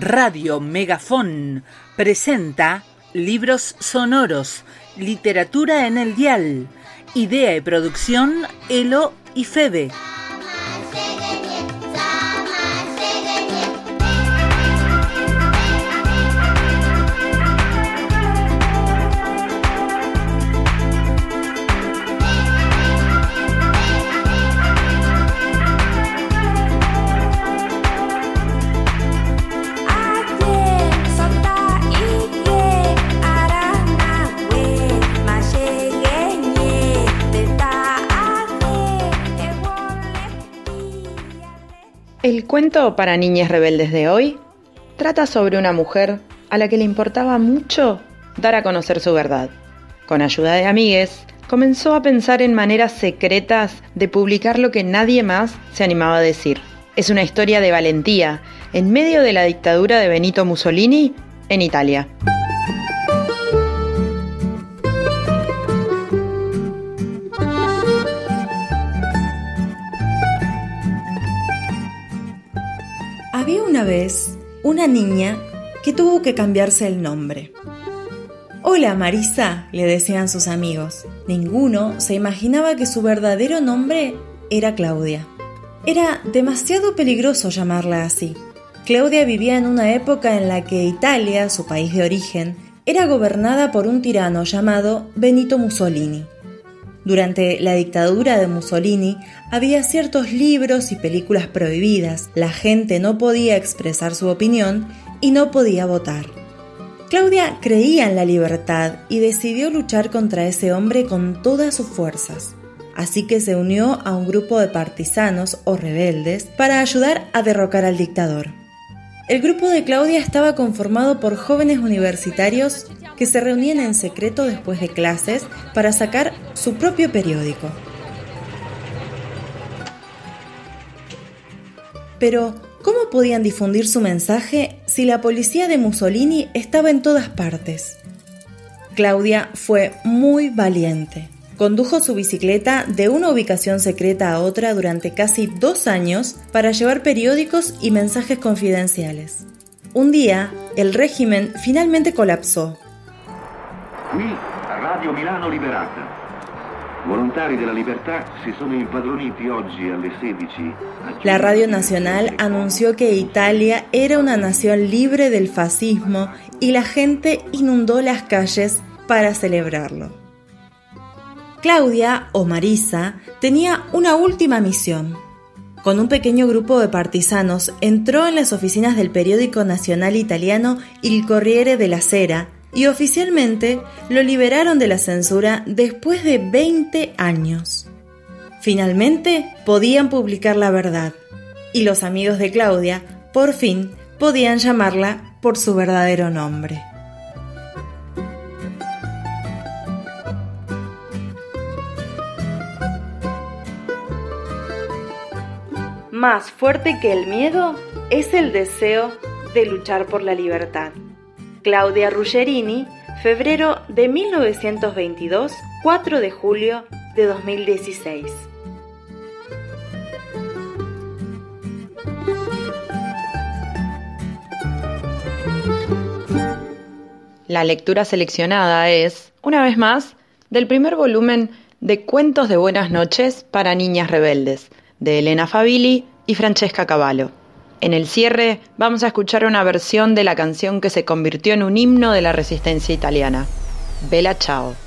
Radio Megafón presenta Libros Sonoros, Literatura en el Dial. Idea y producción Elo y Fede. El cuento para niñas rebeldes de hoy trata sobre una mujer a la que le importaba mucho dar a conocer su verdad. Con ayuda de amigues, comenzó a pensar en maneras secretas de publicar lo que nadie más se animaba a decir. Es una historia de valentía en medio de la dictadura de Benito Mussolini en Italia. Había una vez una niña que tuvo que cambiarse el nombre. Hola Marisa, le decían sus amigos. Ninguno se imaginaba que su verdadero nombre era Claudia. Era demasiado peligroso llamarla así. Claudia vivía en una época en la que Italia, su país de origen, era gobernada por un tirano llamado Benito Mussolini. Durante la dictadura de Mussolini había ciertos libros y películas prohibidas, la gente no podía expresar su opinión y no podía votar. Claudia creía en la libertad y decidió luchar contra ese hombre con todas sus fuerzas. Así que se unió a un grupo de partisanos o rebeldes para ayudar a derrocar al dictador. El grupo de Claudia estaba conformado por jóvenes universitarios que se reunían en secreto después de clases para sacar su propio periódico. Pero, ¿cómo podían difundir su mensaje si la policía de Mussolini estaba en todas partes? Claudia fue muy valiente. Condujo su bicicleta de una ubicación secreta a otra durante casi dos años para llevar periódicos y mensajes confidenciales. Un día, el régimen finalmente colapsó Radio Milano Liberata. Volontari della libertà si sono impadroniti oggi alle 16. La Radio Nacional anunció que Italia era una nación libre del fascismo y la gente inundó las calles para celebrarlo. Claudia, o Marisa, tenía una última misión. Con un pequeño grupo de partisanos entró en las oficinas del periódico nacional italiano Il Corriere della Sera y oficialmente lo liberaron de la censura después de 20 años. Finalmente podían publicar la verdad y los amigos de Claudia por fin podían llamarla por su verdadero nombre. Más fuerte que el miedo es el deseo de luchar por la libertad. Claudia Ruggerini, febrero de 1922, 4 de julio de 2016. La lectura seleccionada es, una vez más, del primer volumen de Cuentos de Buenas noches para Niñas Rebeldes, de Elena Fabili y Francesca Cavallo. En el cierre vamos a escuchar una versión de la canción que se convirtió en un himno de la resistencia italiana, Bella Ciao.